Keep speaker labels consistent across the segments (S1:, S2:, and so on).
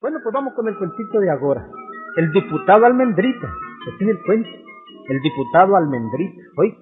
S1: Bueno, pues vamos con el cuentito de ahora. El diputado Almendrita. Este es el cuento. El diputado Almendrita. Oye.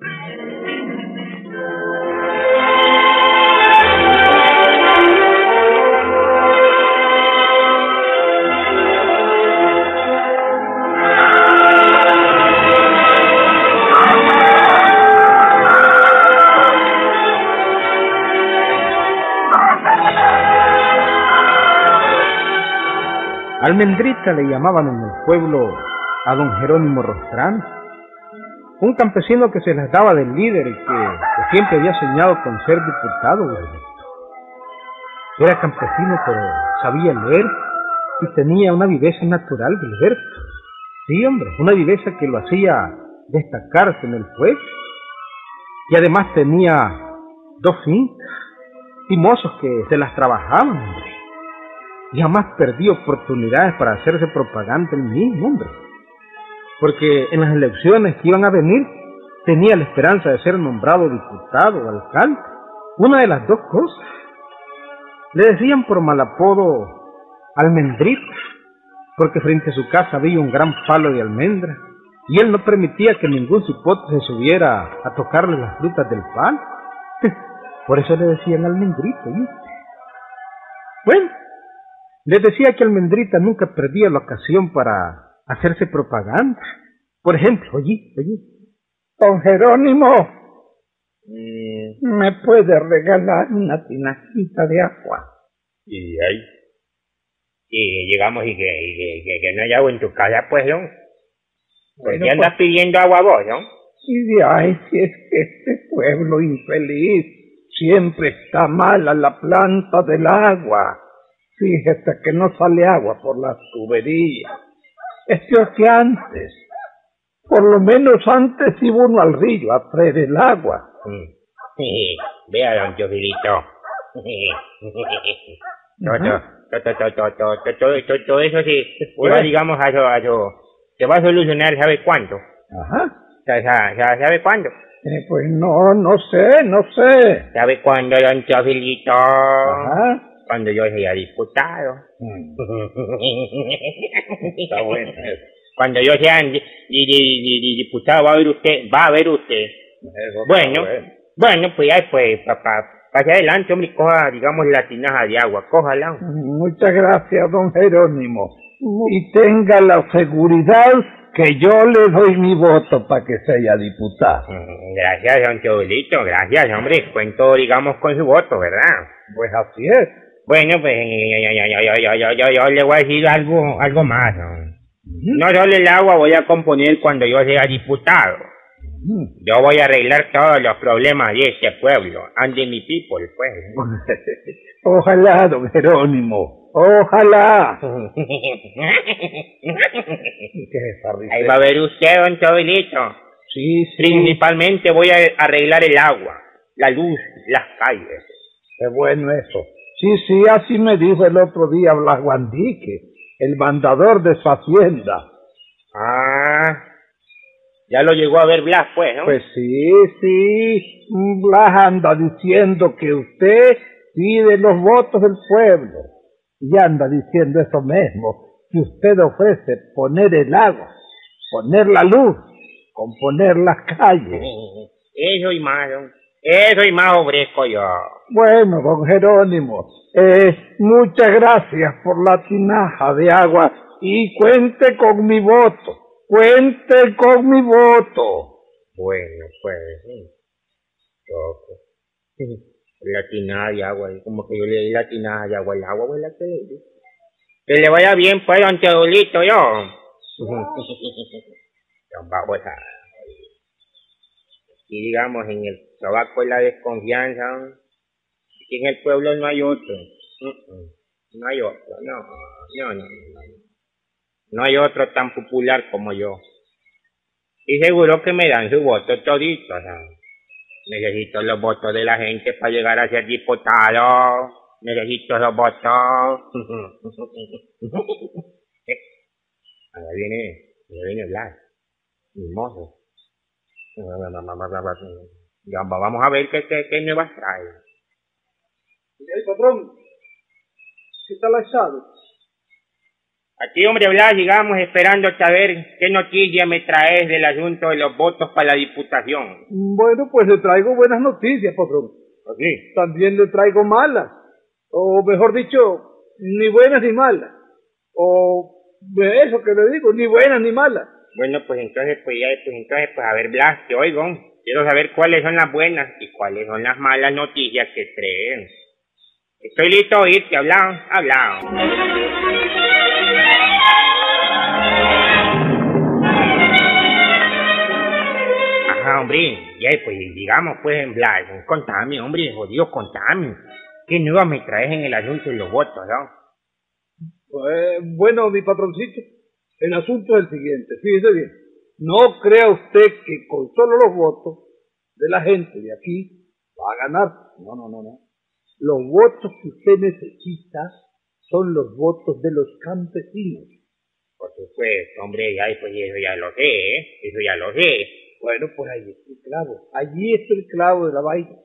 S1: Almendrita le llamaban en el pueblo a don Jerónimo Rostrán, un campesino que se les daba del líder y que, siempre había soñado con ser diputado. Era campesino, pero sabía leer y tenía una viveza natural, Gilberto. Sí, hombre, una viveza que lo hacía destacarse en el pueblo. Y además tenía dos fincas y mozos que se las trabajaban, hombre jamás perdí oportunidades para hacerse propaganda en mismo, hombre. Porque en las elecciones que iban a venir tenía la esperanza de ser nombrado diputado o alcalde. Una de las dos cosas. Le decían por mal apodo almendrita, porque frente a su casa había un gran palo de almendra y él no permitía que ningún cipote se subiera a tocarle las frutas del palo. Por eso le decían almendrita. Bueno, les decía que Almendrita nunca perdía la ocasión para hacerse propaganda. Por ejemplo, oye, oye.
S2: Don Jerónimo, mm. ¿me puede regalar una tinajita de agua?
S3: Y ahí. Y llegamos y que, que, no hay agua en tu casa, pues, ¿no? ¿Por qué andas pues pidiendo agua vos, no?
S2: Y de ahí, si es que este pueblo infeliz siempre está mala la planta del agua. Fíjese que no sale agua por las tuberías. Es peor que antes. Por lo menos antes iba uno al río a traer el agua.
S3: Vea, don Teofilito. Todo eso sí, uno digamos a eso, a eso, te va a solucionar, ¿sabe cuánto?
S2: Ajá.
S3: ¿Sabe cuándo?
S2: Eh, pues no, no sé, no sé.
S3: ¿Sabe cuándo, don Teofilito? Ajá cuando yo sea diputado. Mm. Está bueno. Cuando yo sea diputado va a ver usted, va a ver usted. bueno, bueno, pues ya pues para pa, adelante, hombre, coja, digamos, la tinaja de agua, cójala.
S2: Muchas gracias, don Jerónimo. Y tenga la seguridad que yo le doy mi voto para que sea diputado.
S3: Mm, gracias, don Teodolito, gracias, hombre. Cuento, digamos, con su voto, ¿verdad?
S2: Pues así es.
S3: Bueno, pues yo, le voy a decir algo, algo más. ¿no? solo el agua voy a componer cuando yo sea diputado. Yo voy a arreglar todos los problemas de este pueblo, and mi people, pues.
S2: Ojalá, don Jerónimo, ojalá.
S3: Ahí va a ver usted, don Chovilito.
S2: Sí, sí.
S3: Principalmente voy a arreglar el agua, la luz, las calles.
S2: Qué bueno eso. Sí, sí, así me dijo el otro día Blas Guandique, el mandador de su hacienda.
S3: Ah, ya lo llegó a ver Blas, pues, ¿no?
S2: Pues sí, sí, Blas anda diciendo que usted pide los votos del pueblo. Y anda diciendo eso mismo, que usted ofrece poner el agua, poner la luz, componer las calles.
S3: Eso y más, eso y más ofrezco yo.
S2: Bueno, don Jerónimo, eh, muchas gracias por la tinaja de agua y cuente con mi voto. Cuente con mi voto.
S3: Bueno, pues, La tinaja de agua, como que yo le di la tinaja de agua, el agua fue la que le di. Que le vaya bien, pues, don Teodolito, yo. Vamos a y digamos en el tabaco es la desconfianza, que en el pueblo no hay otro, no hay otro, no, no, no, no, hay otro tan popular como yo. Y seguro que me dan su voto todito, necesito los votos de la gente para llegar a ser diputado, necesito los votos. Ahora viene, ahora viene Blas, mi mozo. Vamos a ver qué, qué, qué nuevas trae.
S1: el patrón, ¿qué tal ha estado?
S3: Aquí, hombre, Blas, llegamos esperando saber qué noticia me traes del asunto de los votos para la diputación.
S2: Bueno, pues le traigo buenas noticias, patrón.
S3: Así.
S2: También le traigo malas. O mejor dicho, ni buenas ni malas. O de eso que le digo, ni buenas ni malas.
S3: Bueno, pues entonces, pues ya, pues entonces, pues a ver, Blas, te oigo. Quiero saber cuáles son las buenas y cuáles son las malas noticias que traen. Estoy listo a oírte, hablado, hablado. Ajá, hombre, ya pues digamos pues en Blas, contame, hombre, jodido, contame. ¿Qué nuevas me traes en el asunto de los votos, no?
S2: Pues, bueno, mi patroncito, el asunto es el siguiente, fíjese bien. No crea usted que con solo los votos de la gente de aquí va a ganar. No, no, no, no. Los votos que usted necesita son los votos de los campesinos.
S3: Por supuesto, hombre, ya, pues eso ya lo sé, ¿eh? Eso ya lo sé.
S2: Bueno, pues ahí está el clavo. Allí está el clavo de la vaina.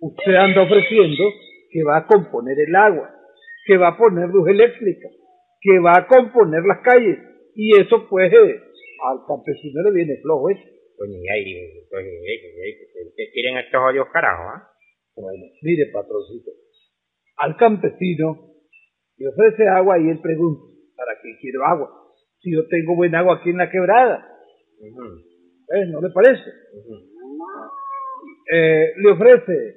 S2: Usted anda ofreciendo que va a componer el agua, que va a poner luz eléctrica, que va a componer las calles. Y eso, pues, eh, al campesino le viene flojo eso.
S3: Pues ni ahí, pues, ¿qué quieren estos odios carajos, ah?
S2: Bueno, mire, patroncito, al campesino le ofrece agua y él pregunta, ¿para qué quiero agua? Si yo tengo buen agua aquí en la quebrada. ¿Eh? ¿No le parece? eh, le ofrece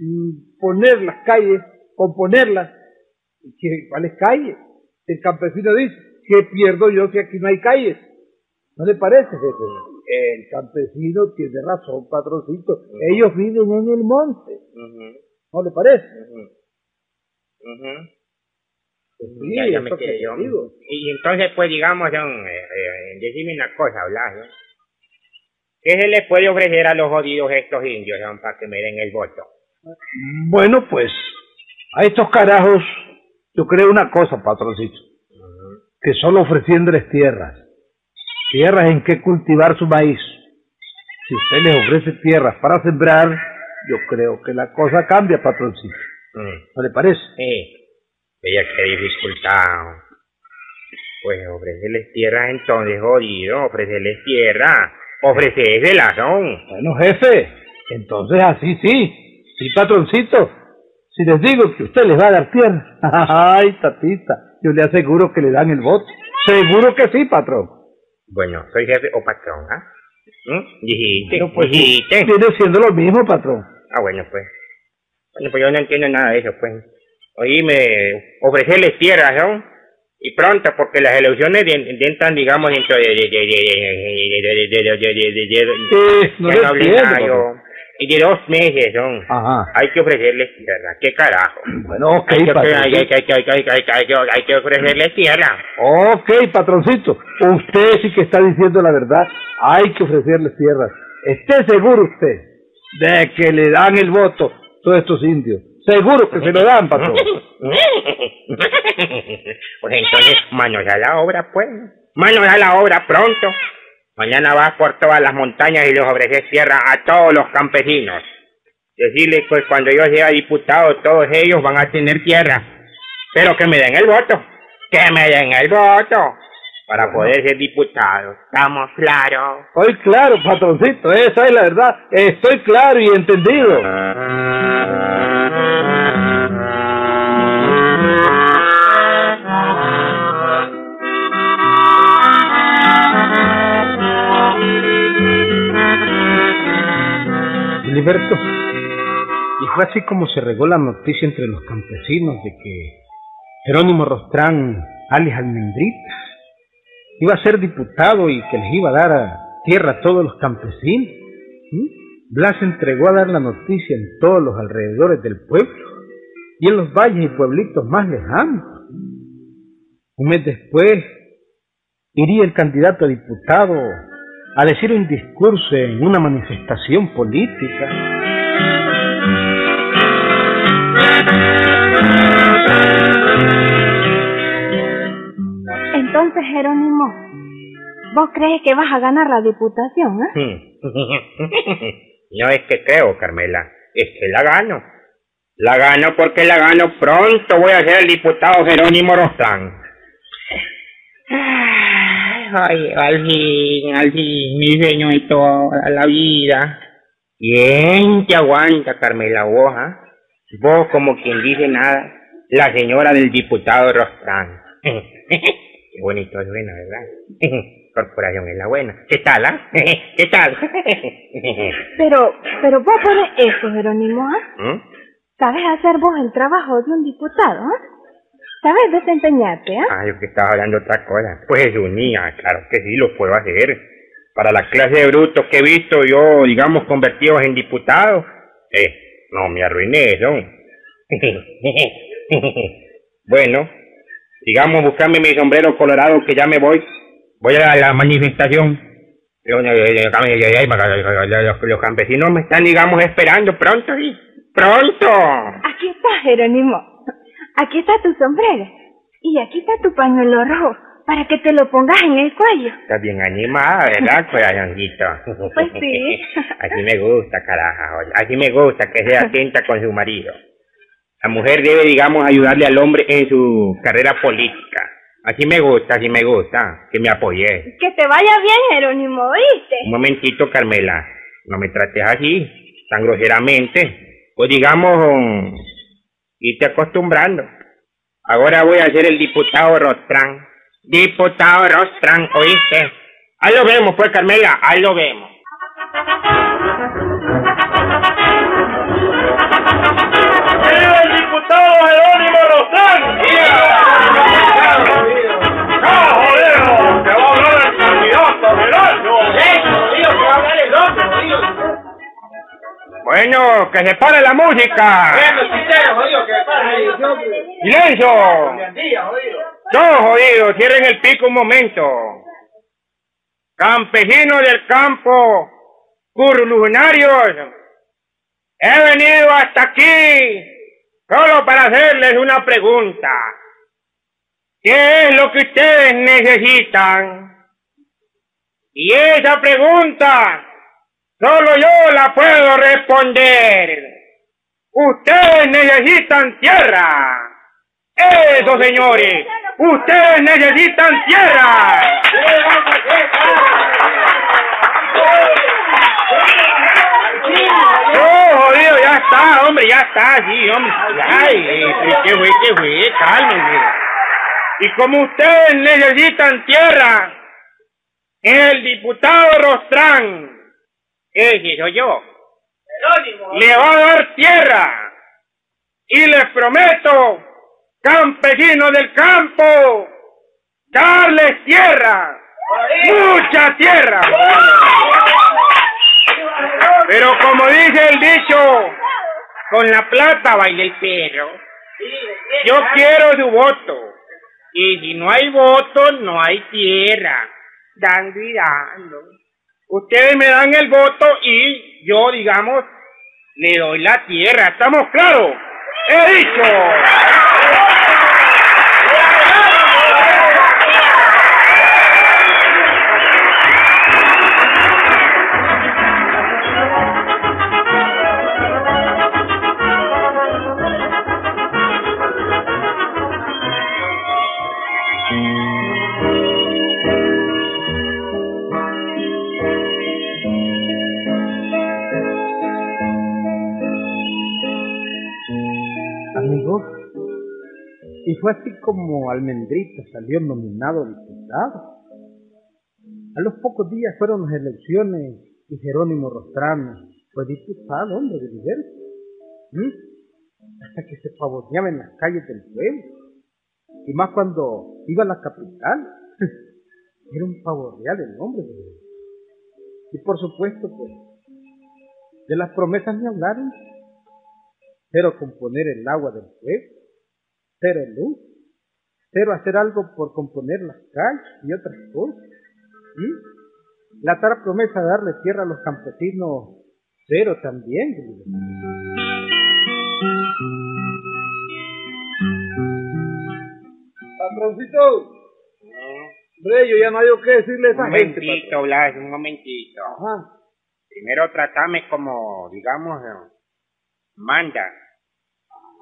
S2: mm, poner las calles, componerlas. ¿Y qué, cuáles calles? El campesino dice, ¿qué pierdo yo si aquí no hay calles? ¿No le parece, jefe? El campesino tiene razón, patroncito. Ellos viven en el monte. ¿No le parece? Pues sí,
S3: ya, ya me
S2: que
S3: quedé
S2: te
S3: yo.
S2: digo.
S3: Y entonces, pues digamos, don, eh, eh, decime una cosa, Blas. ¿Qué se les puede ofrecer a los jodidos estos indios, don, para que me den el voto?
S2: Bueno, pues, a estos carajos, yo creo una cosa, patroncito, que solo ofreciéndoles tierras, tierras en que cultivar su maíz. Si usted les ofrece tierras para sembrar, yo creo que la cosa cambia, patroncito.
S3: Mm.
S2: ¿No le parece?
S3: Sí, ella qué dificultad. Pues ofrecerles tierra entonces, jodido, ofrecerles tierra, ofrecérselas, son.
S2: Bueno, jefe, entonces así sí, sí, patroncito. Si les digo que usted les va a dar tierra, ay, tatita, yo le aseguro que le dan el voto. Seguro que sí, patrón.
S3: Bueno, soy jefe o patrón, ¿ah? ¿Mm? Dijiste,
S2: pues
S3: dijiste.
S2: viene siendo lo mismo, patrón.
S3: Ah, bueno, pues. Bueno, pues yo no entiendo nada de eso, pues. Oíme, ofrecerles tierras, ¿no? Y pronto, porque las elecciones entran, digamos, dentro de... de, de, de, de, de, de, de, de,
S2: Eh.
S3: Y de dos meses, son.
S2: Ajá.
S3: Hay que ofrecerles tierra. ¿Qué carajo?
S2: Bueno, ok,
S3: Hay que, hay, que, hay, hay, ofrecerles tierra.
S2: Ok, patroncito. Usted sí que está diciendo la verdad. Hay que ofrecerles tierras. Esté seguro usted de que le dan el voto todos estos indios. Seguro que se lo dan, patrón.
S3: pues entonces, manos a la obra, pues. Manos a la obra pronto. Mañana vas por todas las montañas y les ofreces tierra a todos los campesinos. Decirles, pues cuando yo sea diputado, todos ellos van a tener tierra. Pero que me den el voto. Que me den el voto. Para poder ser diputado. ¿Estamos claros?
S2: Estoy claro, patroncito. Esa es la verdad. Estoy claro y entendido.
S1: Y fue así como se regó la noticia entre los campesinos de que Jerónimo Rostrán, alias Almendrita, iba a ser diputado y que les iba a dar a tierra a todos los campesinos. ¿Mm? Blas entregó a dar la noticia en todos los alrededores del pueblo y en los valles y pueblitos más lejanos. Un mes después iría el candidato a diputado a decir un discurso en una manifestación política.
S4: Entonces, Jerónimo, ¿vos crees que vas a ganar la diputación, eh?
S3: no es que creo, Carmela, es que la gano. La gano porque la gano pronto voy a ser el diputado Jerónimo Rostrán. Ay, al fin, al fin, mi sueño de toda la vida. ¿Quién te aguanta, Carmela Boja? Vos, como quien dice nada, la señora del diputado Rostrán. Qué bonito suena, ¿verdad? Corporación es la buena. ¿Qué tal, ah? ¿Qué tal?
S4: Pero, pero vos pones eso, Jerónimo, ¿ah?
S3: ¿Mm?
S4: ¿Sabes hacer vos el trabajo de un diputado, ah? ¿Sabes desempeñarte, ah?
S3: Ah, yo que estaba hablando otra cosa. Pues es unía, claro que sí, lo puedo hacer. Para la clase de brutos que he visto yo, digamos, convertidos en diputados, eh, no me arruiné, ¿no? bueno, digamos, buscarme mi sombrero colorado que ya me voy. Voy a la manifestación. Los, campesinos me están, digamos, esperando pronto, ¿sí? ¡Pronto!
S4: Aquí está, Jerónimo. Aquí está tu sombrero. Y aquí está tu pañuelo rojo, para que te lo pongas en el cuello.
S3: Estás bien animada, ¿verdad, corazoncito?
S4: Pues sí.
S3: Así me gusta, caraja. Así me gusta que sea atenta con su marido. La mujer debe, digamos, ayudarle al hombre en su carrera política. Así me gusta, así me gusta. Que me apoye.
S4: Que te vaya bien, Jerónimo, ¿oíste?
S3: Un momentito, Carmela. No me trates así, tan groseramente. Pues digamos, irte acostumbrando. Ahora voy a ser el diputado Rostrán. Diputado Rostrán, ¿oíste? Ahí lo vemos, pues, Carmela, ahí lo vemos.
S5: ¡Viva el diputado Jerónimo Rostrán! ¡Ah,
S3: Bueno, que se pare la música. ¡Silencio! No, jodido, cierren el pico un momento. Campesinos del campo, curulunarios, he venido hasta aquí solo para hacerles una pregunta. ¿Qué es lo que ustedes necesitan? Y esa pregunta solo yo la puedo responder. Ustedes necesitan tierra. Eso, señores. Ustedes necesitan tierra. No, jodido, ya está, hombre, ya está, sí, hombre. Ay, qué fue, qué fue, cálmense. Y como ustedes necesitan tierra, el diputado Rostrán, ese soy yo, le va a dar tierra. Y les prometo, campesinos del campo, darles tierra, mucha tierra. Pero como dice el dicho, con la plata baila el perro. Yo quiero su voto. Y si no hay voto, no hay tierra. Dando y dando. Ustedes me dan el voto y yo, digamos, le doy la tierra. ¿Estamos claros? He dicho.
S1: Amigos, y fue así como Almendrita salió nominado diputado. A los pocos días fueron las elecciones y Jerónimo Rostrano fue diputado, hombre, de diverso. ¿Mm? Hasta que se pavoneaba en las calles del pueblo. Y más cuando iba a la capital. Era un pavo real el hombre. de. Y por supuesto, pues, de las promesas ni hablaron. Cero componer el agua del pueblo, cero luz, cero hacer algo por componer las calles y otras cosas. ¿Mm? La tal promesa de darle tierra a los campesinos, cero también.
S2: Patroncito, hombre, yo ya no hay que decirle a esa
S3: Un
S2: gente.
S3: momentito, Blas, un momentito.
S2: Ajá.
S3: Primero tratame como, digamos, manda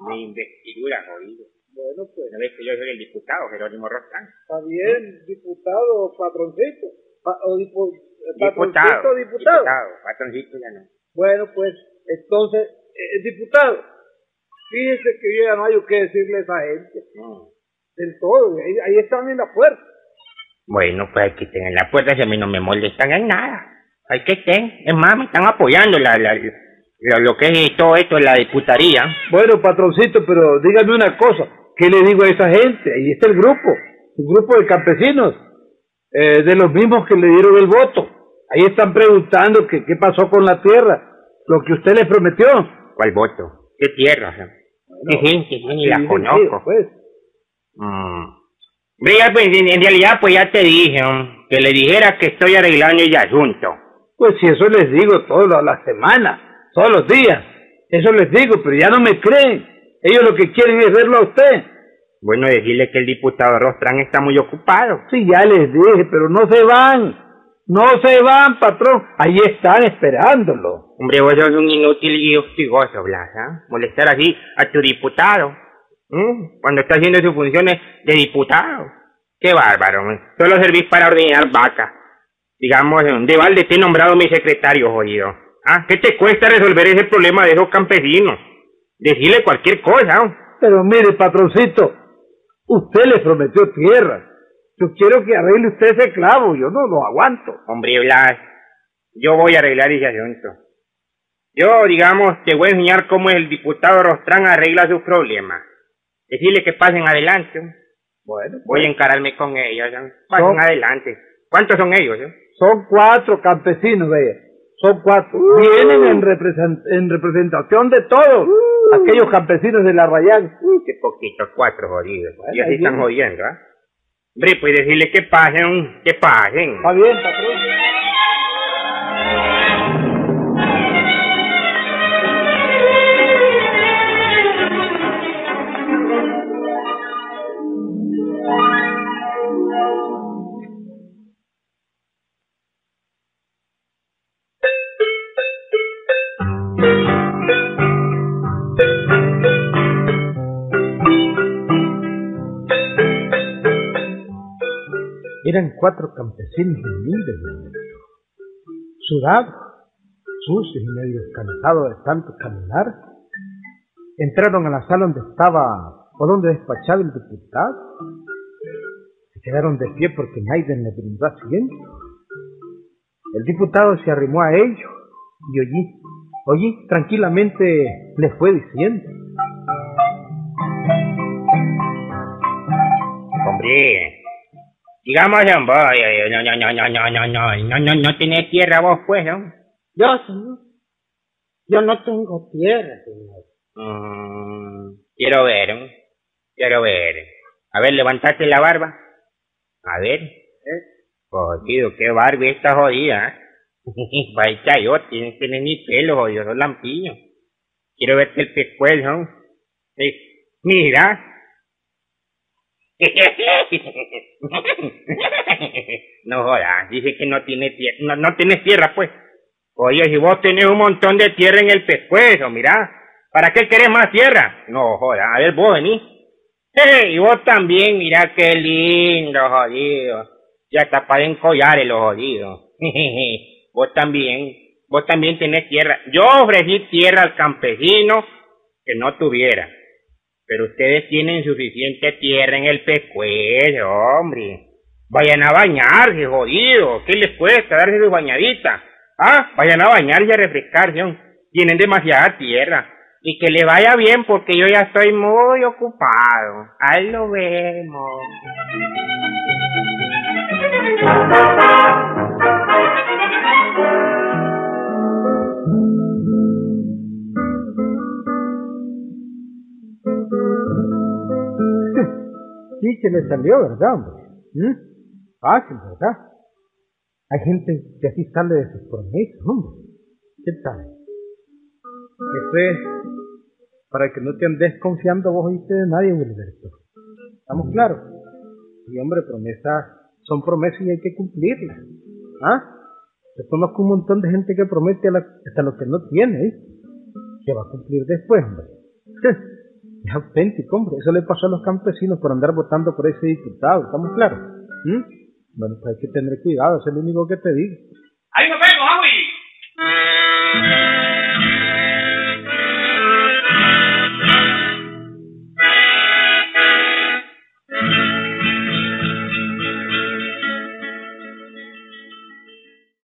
S3: mi investidura, jodido.
S2: Bueno, pues
S3: ¿No ves que yo soy el diputado, Jerónimo Rostrán?
S2: está bien, diputado, patroncito. Pa- o dipu- eh,
S3: Diputado.
S2: patroncito, diputado.
S3: Patroncito ya no.
S2: Bueno, pues entonces, eh, diputado, fíjese que yo ya no hay que decirle a esa gente
S3: No.
S2: del todo. Ahí, ahí están en la puerta.
S3: Bueno, pues aquí estén en la puerta, si a mí no me molestan en nada. Hay que estén. Es más, me están apoyando la, lo que es todo esto, la diputaría.
S2: Bueno, patroncito, pero dígame una cosa. ¿Qué le digo a esa gente? Ahí está el grupo, el grupo de campesinos, eh, de los mismos que le dieron el voto. Ahí están preguntando que qué pasó con la tierra, lo que usted les prometió.
S3: ¿Cuál voto? ¿Qué tierra? ¿Qué gente? Yo ni la conozco.
S2: pues.
S3: Mm. Ya, pues, en, realidad, pues ya te dije, ¿no? que le dijera que estoy arreglando el asunto.
S2: Pues si eso les digo toda la semana, todos los días. Eso les digo, pero ya no me creen. Ellos lo que quieren es verlo a usted.
S3: Bueno, decirle que el diputado Rostrán está muy ocupado.
S2: Sí, ya les dije, pero no se van. No se van, patrón. Ahí están esperándolo.
S3: Hombre, vos sos un inútil y hostigoso, Blas, ¿ah? Molestar así a tu diputado. Cuando está haciendo sus funciones de diputado. Qué bárbaro. Solo servís para ordenar vaca. Digamos, de balde te he nombrado mi secretario, jodido. ¿Ah? ¿Qué te cuesta resolver ese problema de esos campesinos? Decirle cualquier cosa, ¿no?
S2: Pero mire, patroncito, usted le prometió tierra. Yo quiero que arregle usted ese clavo, yo no lo aguanto.
S3: Hombre, Blas, yo voy a arreglar ese asunto. Yo, digamos, te voy a enseñar cómo el diputado Rostrán arregla sus problemas. Decirle que pasen adelante.
S2: Bueno,
S3: Voy a encararme con ellos. ¿no? Pasen
S2: Son-
S3: adelante. ¿Cuántos son ellos? eh?
S2: son cuatro campesinos, vea. Son cuatro. Vienen en, represent- en representación de todos aquellos campesinos de la Rayán.
S3: Uy, qué poquito, cuatro jodidos.
S2: Bueno,
S3: y así están jodiendo, ¿ah? Hombre, pues decirle que pasen, que pasen.
S2: Está bien, patrón.
S1: Humildes, momento. sudados, sucios y medio cansados de tanto caminar, entraron a la sala donde estaba o donde despachaba el diputado. Se quedaron de pie porque nadie le brindó asiento. El diputado se arrimó a ellos y oí, oí tranquilamente les fue diciendo.
S3: Hombre, digamos, hombre, no, no, no, no, no, no, no, no, no, no tenés tierra vos, pues, ¿no?
S6: Yo, señor. Yo no tengo tierra, señor.
S3: Mm, quiero ver, ¿eh? quiero ver. A ver, levantate la barba. A ver. Jodido, qué barba esta jodida. ¿eh? Vaya yo, tienes que tener ni pelo, jodido, son lampiños. Quiero verte el pescuezo. ¿no? Sí, Mira. No jodas, dice que no tiene tierra, no, no tienes tierra, pues. Oye, si vos tenés un montón de tierra en el pescuezo, mira, ¿para qué querés más tierra? No, joda, a ver, vos venís. Eh, y vos también, mira qué lindo, jodido. Ya está para encollar los jodidos. vos también, vos también tenés tierra. Yo ofrecí tierra al campesino que no tuviera. Pero ustedes tienen suficiente tierra en el pescuezo, hombre. Vayan a bañarse, jodido. ¿Qué les cuesta darse su bañadita? Ah, vayan a bañarse y a refrescarse. Tienen demasiada tierra. Y que le vaya bien porque yo ya estoy muy ocupado. Ahí lo vemos.
S1: Sí, que le salió, ¿verdad, hombre? ¿Mm? Fácil, ¿verdad? Hay gente que así sale de sus promesas, hombre. ¿Qué tal? Eso es para que no te andes confiando vos oíste de nadie, Wilberto. ¿Estamos claros? Y hombre, promesas son promesas y hay que cumplirlas. ¿Ah? Yo conozco un montón de gente que promete hasta lo que no tiene, ¿eh? Que va a cumplir después, hombre. Es auténtico, hombre. Eso le pasó a los campesinos por andar votando por ese diputado, ¿estamos claros? ¿Mm? Bueno, pues hay que tener cuidado, es lo único que te digo.
S5: ¡Ahí nos vemos, Agui!